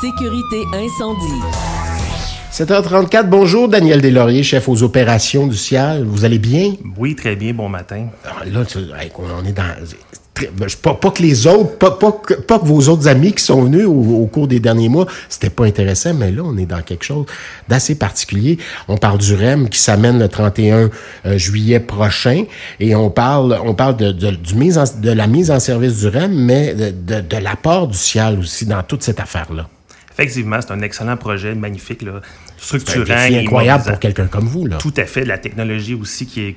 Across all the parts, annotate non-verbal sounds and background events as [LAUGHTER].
sécurité incendie. 7h34, bonjour Daniel Deslauriers, chef aux opérations du CIAL. Vous allez bien? Oui, très bien, bon matin. Ah, là, on est dans... Pas, pas, que les autres, pas, pas, pas, que vos autres amis qui sont venus au, cours des derniers mois, c'était pas intéressant, mais là, on est dans quelque chose d'assez particulier. On parle du REM qui s'amène le 31 euh, juillet prochain et on parle, on parle de, de, du mise de la mise en service du REM, mais de, de, de l'apport du CIAL aussi dans toute cette affaire-là. Effectivement, c'est un excellent projet, magnifique, là, structurant. C'est incroyable pour quelqu'un comme vous. Là. Tout à fait. La technologie aussi qui,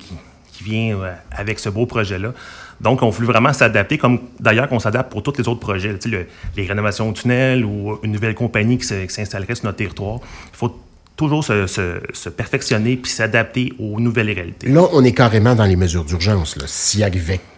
vient euh, avec ce beau projet-là. Donc, on voulait vraiment s'adapter, comme d'ailleurs qu'on s'adapte pour tous les autres projets. Sais, les rénovations de tunnels ou une nouvelle compagnie qui s'installerait sur notre territoire. Il faut toujours se, perfectionner puis s'adapter aux nouvelles réalités. Là, on est carrément dans les mesures d'urgence. Si,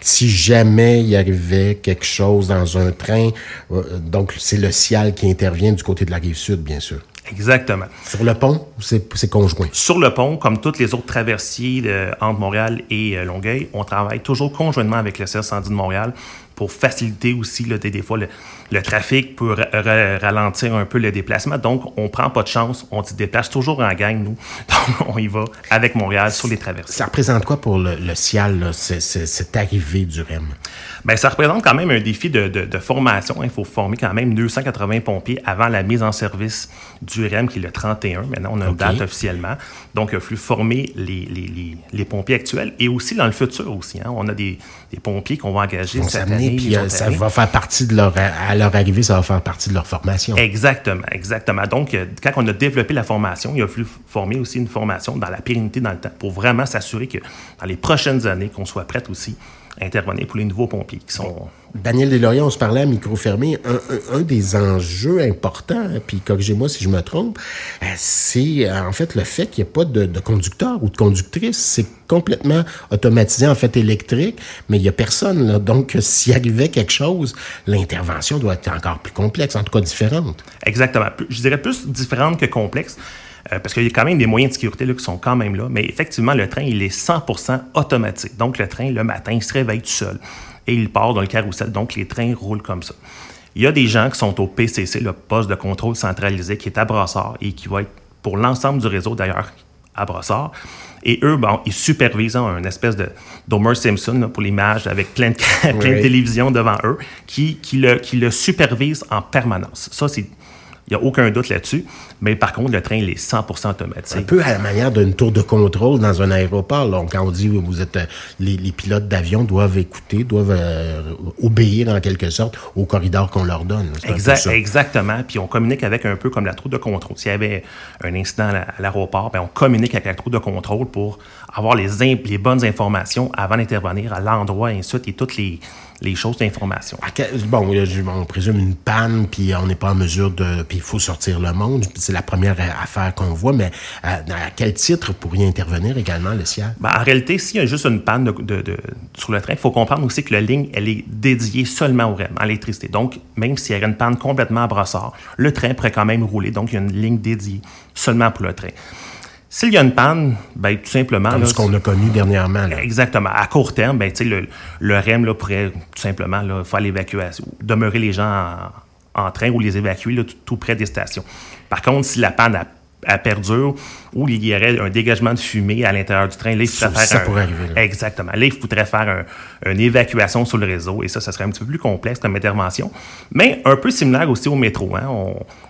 si jamais il arrivait quelque chose dans un train, euh, donc c'est le ciel qui intervient du côté de la rive sud, bien sûr. Exactement. Sur le pont, c'est conjoint. Sur le pont, comme toutes les autres traversiers de, entre Montréal et euh, Longueuil, on travaille toujours conjointement avec le CES de Montréal pour faciliter aussi des, des, fois le, trafic pour ralentir un peu le déplacement. Donc, on prend pas de chance, on se déplace toujours en gang, nous. [LAUGHS] Donc, on y va avec Montréal sur les traversées. Ça représente quoi pour le, le CIAL, cette arrivée du REM? Bien, ça représente quand même un défi de, de, formation. Il faut former quand même 280 pompiers avant la mise en service du REM, qui est le 31. Maintenant, on a une date officiellement. Donc, il a fallu former les, les, les, pompiers actuels et aussi dans le futur aussi. Hein. On a des, des pompiers qu'on va engager cette année puis euh, ça va faire partie de leur, à leur arrivée, ça va faire partie de leur formation. Exactement, exactement. Donc, euh, quand on a développé la formation, il a fallu former aussi une formation dans la pérennité dans le temps pour vraiment s'assurer que dans les prochaines années, qu'on soit prête aussi intervenir pour les nouveaux pompiers qui sont. Daniel Deslauriers, on se parlait à micro fermé. Un, des enjeux importants, puis corrigez-moi si je me trompe, euh, c'est euh, en fait le fait qu'il n'y ait pas de, conducteur ou de conductrice. C'est complètement automatisé, en fait électrique, mais il n'y a personne. Là. Donc, s'il arrivait quelque chose, l'intervention doit être encore plus complexe, en tout cas différente. Exactement. Je dirais plus différente que complexe. Euh, parce qu'il y a quand même des moyens de sécurité là, qui sont quand même là. Mais effectivement, le train, il est 100 automatique. Donc, le train, le matin, il se réveille tout seul et il part dans le carrousel. Donc, les trains roulent comme ça. Il y a des gens qui sont au PCC, le poste de contrôle centralisé, qui est à Brossard et qui va être pour l'ensemble du réseau, d'ailleurs, à Brossard. Et eux, bon, ils supervisent hein, un espèce de d'Homer Simpson pour l'image avec plein de, [LAUGHS] plein de télévisions devant eux, qui, qui, le, qui le supervisent en permanence. Ça, c'est il n'y a aucun doute là-dessus. Mais par contre, le train, il est 100% automatique. Un peu à la manière d'une tour de contrôle dans un aéroport. Donc, quand on dit vous êtes euh, les, pilotes d'avion doivent écouter, doivent euh, obéir en quelque sorte au corridor qu'on leur donne. Exact, exactement. Puis on communique avec un peu comme la tour de contrôle. S'il y avait un incident à l'aéroport, ben, on communique avec la tour de contrôle pour avoir les, les bonnes informations avant d'intervenir à l'endroit, et ainsi et toutes les, les choses d'information. Bon, on présume une panne, puis on n'est pas en mesure de... Puis il faut sortir le monde. C'est la première affaire qu'on voit, mais à, quel titre pourrait intervenir également le CIAL? Ben, en réalité, s'il y a juste une panne de, sur le train, il faut comprendre aussi que la ligne, elle est dédiée seulement au REM, à l'électricité. Donc, même s'il y a une panne complètement à brossard, le train pourrait quand même rouler. Donc, il y a une ligne dédiée seulement pour le train. S'il y a une panne, ben, tout simplement. Comme ce qu'on a connu dernièrement. Exactement. À court terme, ben, le, le REM là, pourrait tout simplement là, faire l'évacuation, demeurer les gens en, train ou les évacuer tout, près des stations. Par contre, si la panne a, perdure ou il y aurait un dégagement de fumée à l'intérieur du train, là, il faudrait faire. Ça pourrait arriver. Exactement. Là, il faudrait faire une évacuation sur le réseau et ça, ça serait un petit peu plus complexe comme intervention. Mais un peu similaire aussi au métro. Hein.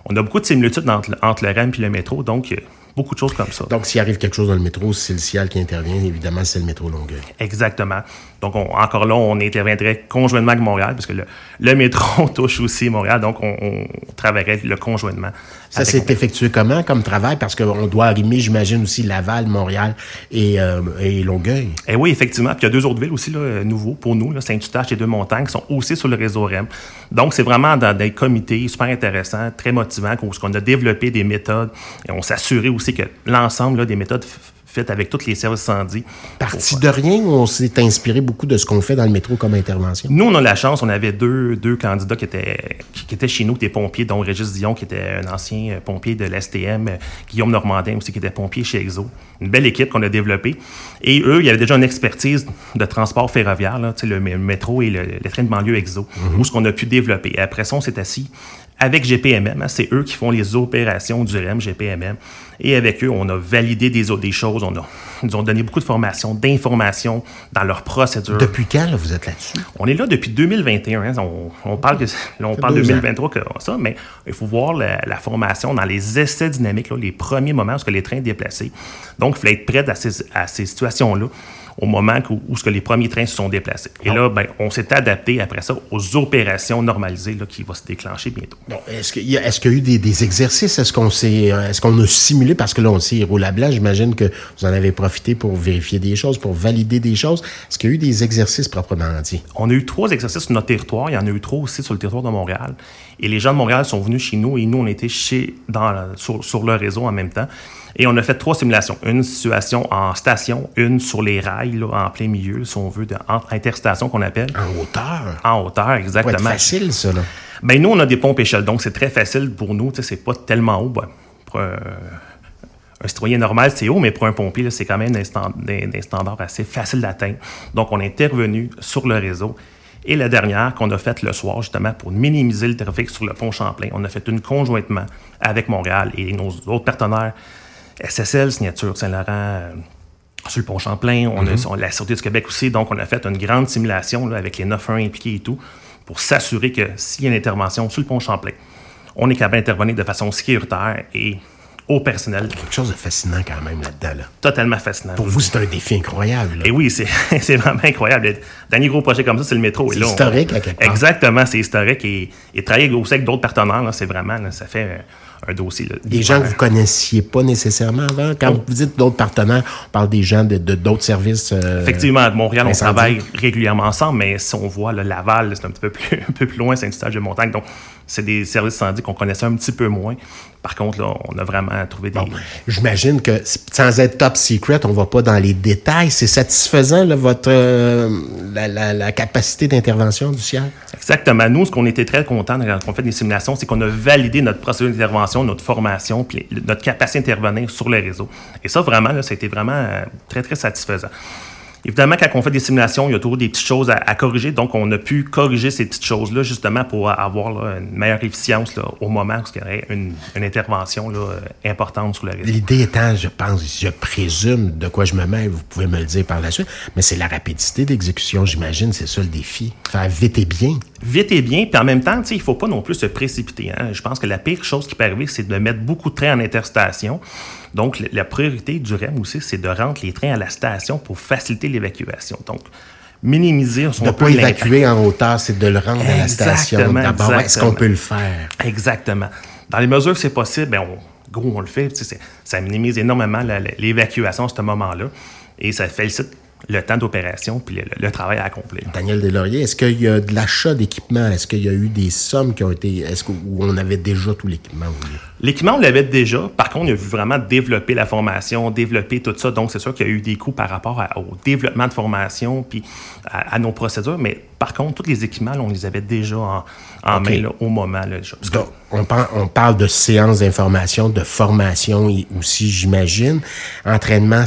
On, a beaucoup de similitudes entre, entre le REM et le métro. Donc, Beaucoup de choses comme ça. Donc, s'il arrive quelque chose dans le métro, c'est le ciel qui intervient. Évidemment, c'est le métro Longueuil. Exactement. Donc, encore là, on interviendrait conjointement avec Montréal, parce que le, métro touche aussi Montréal, donc on, travaillerait le conjointement. Ça s'est effectué comment comme travail? Parce qu'on doit arrimer, j'imagine, aussi Laval, Montréal et, euh, et Longueuil. Eh oui, effectivement. Puis il y a deux autres villes aussi là, nouveaux pour nous, Saint-Eustache et Deux-Montagnes, qui sont aussi sur le réseau REM. Donc, c'est vraiment dans des comités super intéressants, très motivants, où on a développé des méthodes et on s'assurait aussi que l'ensemble des méthodes faites avec tous les services incendies. Parti de rien on s'est inspiré beaucoup de ce qu'on fait dans le métro comme intervention? Nous, on a la chance, on avait deux, deux candidats qui étaient, qui, étaient chez nous, des pompiers, dont Régis Dion, qui était un ancien pompier de l'STM, Guillaume Normandin aussi, qui était pompier chez EXO. Une belle équipe qu'on a développée. Et eux, il y avait déjà une expertise de transport ferroviaire, là, le métro et le, train de banlieue EXO, mm-hmm. où ce qu'on a pu développer. après ça, on s'est assis avec GPMM. hein, c'est eux qui font les opérations du REM, GPMM. Et avec eux, on a validé des, des choses. On a, ils nous ont donné beaucoup de formations, d'informations dans leurs procédures. Depuis quand, là, vous êtes là-dessus? On est là depuis 2021. hein. On, on parle, que, là, on parle deux 2023 que ça, mais il faut voir la, la formation dans les essais dynamiques, là, les premiers moments où ce que les trains déplacés. Donc, il fallait être prêt à ces, à ces situations-là au moment où, où ce que les premiers trains se sont déplacés. Et là, ben, on s'est adapté après ça aux opérations normalisées là, qui vont se déclencher bientôt. Bon, est-ce qu'il y, qu'il y a eu des, des exercices? Est-ce qu'on s'est, euh, est-ce qu'on a simulé? Parce que là, on sait, roule à blanc, j'imagine que vous en avez profité pour vérifier des choses, pour valider des choses. Est-ce qu'il y a eu des exercices proprement dit? On a eu trois exercices sur notre territoire. Il y en a eu trois aussi sur le territoire de Montréal. Et les gens de Montréal sont venus chez nous et nous, on était chez, dans, sur, sur le réseau en même temps. Et on a fait trois simulations. Une situation en station, une sur les rails, là, en plein milieu, si on veut, de, entre interstations qu'on appelle. En hauteur? En hauteur, exactement. facile, ça, là. Ben, nous, on a des pompes échelles, donc c'est très facile pour nous. Tu sais, c'est pas tellement haut. Ben, pour un, un citoyen normal, c'est haut, mais pour un pompier, c'est quand même des, stand- des- des standards assez faciles d'atteindre. Donc, on est intervenu sur le réseau. Et la dernière qu'on a faite le soir, justement, pour minimiser le trafic sur le pont Champlain, on a fait une conjointement avec Montréal et nos autres partenaires, SSL, Signature Saint-Laurent, euh, sur le pont Champlain, on a on- la Sûreté du Québec aussi. Donc, on a fait une grande simulation là, avec les 9-1 impliqués et tout pour s'assurer que s'il y a une intervention sur le pont Champlain, on est capable d'intervenir de façon sécuritaire et au personnel. Quelque chose de fascinant quand même là-dedans, là. Totalement fascinant. Pour vous, c'est un défi incroyable. là. Et oui, c'est [LAUGHS] c'est vraiment incroyable. Le dernier gros projet comme ça, c'est le métro. C'est là, on- historique, à quelque part. Exactement, c'est historique. Et, et travailler aussi avec d'autres partenaires, c'est vraiment, là, ça fait euh, un dossier. là, Des gens que vous connaissiez pas nécessairement avant? Quand Oh. vous dites d'autres partenaires, on parle des gens de de- d'autres services. euh, Effectivement, à Montréal, on travaille régulièrement ensemble, mais si on voit le Laval, c'est un petit peu plus, [LAUGHS] un peu plus loin, Saint-Eustache-de-Montagne. Donc, c'est des services incendies qu'on connaissait un petit peu moins. Par contre, là, on a vraiment trouvé des. J'imagine que sans être top secret, on va pas dans les détails. C'est satisfaisant là, votre euh, la, la- la capacité d'intervention du ciel. Exactement. Nous, ce qu'on était très contents quand on fait des simulations, c'est qu'on a validé notre procédure d'intervention, notre formation, puis notre capacité d'intervenir sur le réseau. Et ça, vraiment, là, ça a été vraiment euh, très, très satisfaisant. Évidemment, quand on fait des simulations, il y a toujours des petites choses à, corriger. Donc, on a pu corriger ces petites choses-là justement pour avoir une meilleure efficience au moment où il y aurait une, intervention euh, importante sur le réseau. L'idée étant, je pense, je présume de quoi je me mets, vous pouvez me le dire par la suite, mais c'est la rapidité d'exécution, j'imagine, c'est ça le défi. Faire vite et bien. Vite et bien, puis en même temps, il faut pas non plus se précipiter. hein. Je pense que la pire chose qui peut arriver, c'est de mettre beaucoup de trains en interstation. Donc, la priorité du REM aussi, c'est de rendre les trains à la station pour faciliter l'évacuation. Donc, minimiser son De peu pas évacuer en hauteur, c'est de le rendre à la station. D'abord, est-ce qu'on peut le faire? Exactement. Dans les mesures que c'est possible, ben on, gros, on le fait. Ça minimise énormément l'évacuation à ce moment-là. Et ça félicite le temps d'opération puis le, le travail à accomplir. Daniel Deslauriers, est-ce qu'il y a de l'achat d'équipement? Est-ce qu'il y a eu des sommes qui ont été. Est-ce que- où on avait déjà tout l'équipement? L'équipement, on l'avait déjà. Par contre, il a vu vraiment développer la formation, développer tout ça. Donc, c'est sûr qu'il y a eu des coûts par rapport à- au développement de formation puis à, à nos procédures. Mais par contre, tous les équipements, là, on les avait déjà en, main là, au moment. Là, Donc, on, par- on parle de séances d'information, de formation et aussi, j'imagine. Entraînement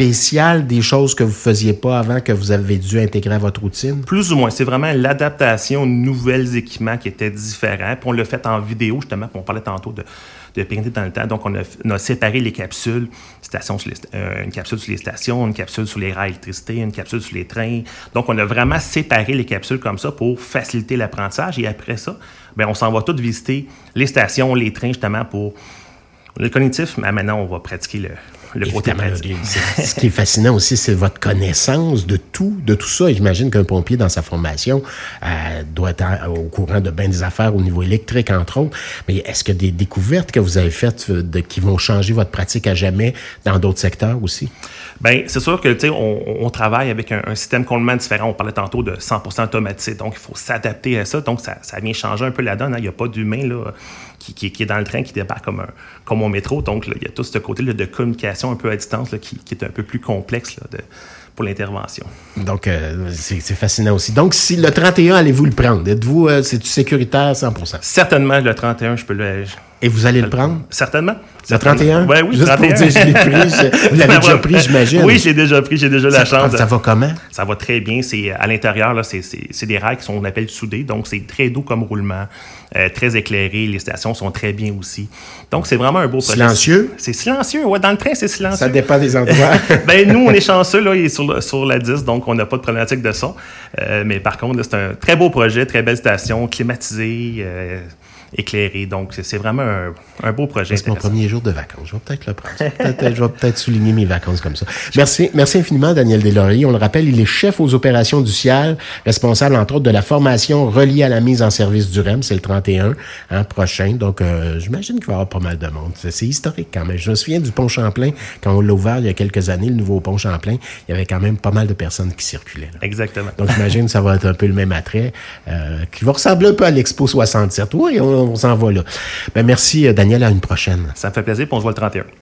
spécial, des choses que vous faisiez pas avant, que vous avez dû intégrer à votre routine? Plus ou moins. C'est vraiment l'adaptation aux nouveaux équipements qui étaient différents. Puis on l'a fait en vidéo, justement. Puis on parlait tantôt de, de dans le temps. Donc, on a, séparé les capsules. Stations sur les, euh, une capsule sur les stations, une capsule sur les rails d'électricité, une capsule sur les trains. Donc, on a vraiment séparé les capsules comme ça pour faciliter l'apprentissage. Et après ça, ben, on s'en va toutes visiter les stations, les trains, justement, pour le cognitif. Mais maintenant, on va pratiquer le, le côté pratique. [LAUGHS] ce qui est fascinant aussi, c'est votre connaissance de tout, de tout ça. Et J'imagine qu'un pompier, dans sa formation, euh, doit être au courant de bien des affaires au niveau électrique, entre autres. Mais est-ce qu'il y a des découvertes que vous avez faites euh, de, qui vont changer votre pratique à jamais dans d'autres secteurs aussi? Bien, c'est sûr que, tu sais, on, on travaille avec un, un système complètement différent. On parlait tantôt de 100% automatisé. Donc, il faut s'adapter à ça. Donc, ça, ça vient changer un peu la donne. hein. Il n'y a pas d'humain, là, qui, qui- qui est dans le train, qui débarque comme, un, comme au métro. Donc, là, il y a tout ce côté-là de communication un peu à distance, là, qui, qui est un peu plus complexe, là, de- pour l'intervention. Donc, euh, c'est c'est fascinant aussi. Donc, si le 31, allez-vous le prendre? Êtes-vous, euh, c'est-tu sécuritaire à 100 Certainement, le 31, je peux le, Et vous allez le prendre? Certainement. Le 31? Ouais, oui, Juste 31. pour dire, je l'ai pris. je- [LAUGHS] Vous l'avez déjà pris, j'imagine. Oui, je l'ai déjà pris, j'ai déjà la chance. ça va comment? Ça va très bien. C'est à l'intérieur, là, c'est, c'est, c'est des rails qui sont, on appelle soudés, donc c'est très doux comme roulement, euh, très éclairé. Les stations sont très bien aussi. Donc c'est vraiment un beau projet. Silencieux? C'est silencieux, ouais. Dans le train, c'est silencieux. Ça dépend des endroits. [LAUGHS] ben nous, on est chanceux là, il est sur, sur la 10, donc on n'a pas de problématique de son. Euh, mais par contre, là, c'est un très beau projet, très belle station, climatisée, euh, éclairée. Donc c'est, vraiment un, un beau projet. C'est mon premier jour de vacances. Je vais peut-être le prendre. Je vais peut-être souligner mes vacances comme ça. Merci, merci infiniment, Daniel Deslauriers. On le rappelle, il est chef aux opérations du CIAL, responsable, entre autres, de la formation reliée à la mise en service du REM. C'est le 31 hein, prochain. Donc, euh, j'imagine qu'il va y avoir pas mal de monde. C'est c'est historique quand même. Je me souviens du pont Champlain, quand on l'a ouvert il y a quelques années, le nouveau pont Champlain. Il y avait quand même pas mal de personnes qui circulaient. là. Exactement. Donc, j'imagine que ça va être un peu le même attrait, euh, qui va ressembler un peu à l'Expo 67. Oui, on, on s'en va là. Ben, merci, euh, Daniel. À une prochaine. Ça me fait plaisir, on se voit le 31.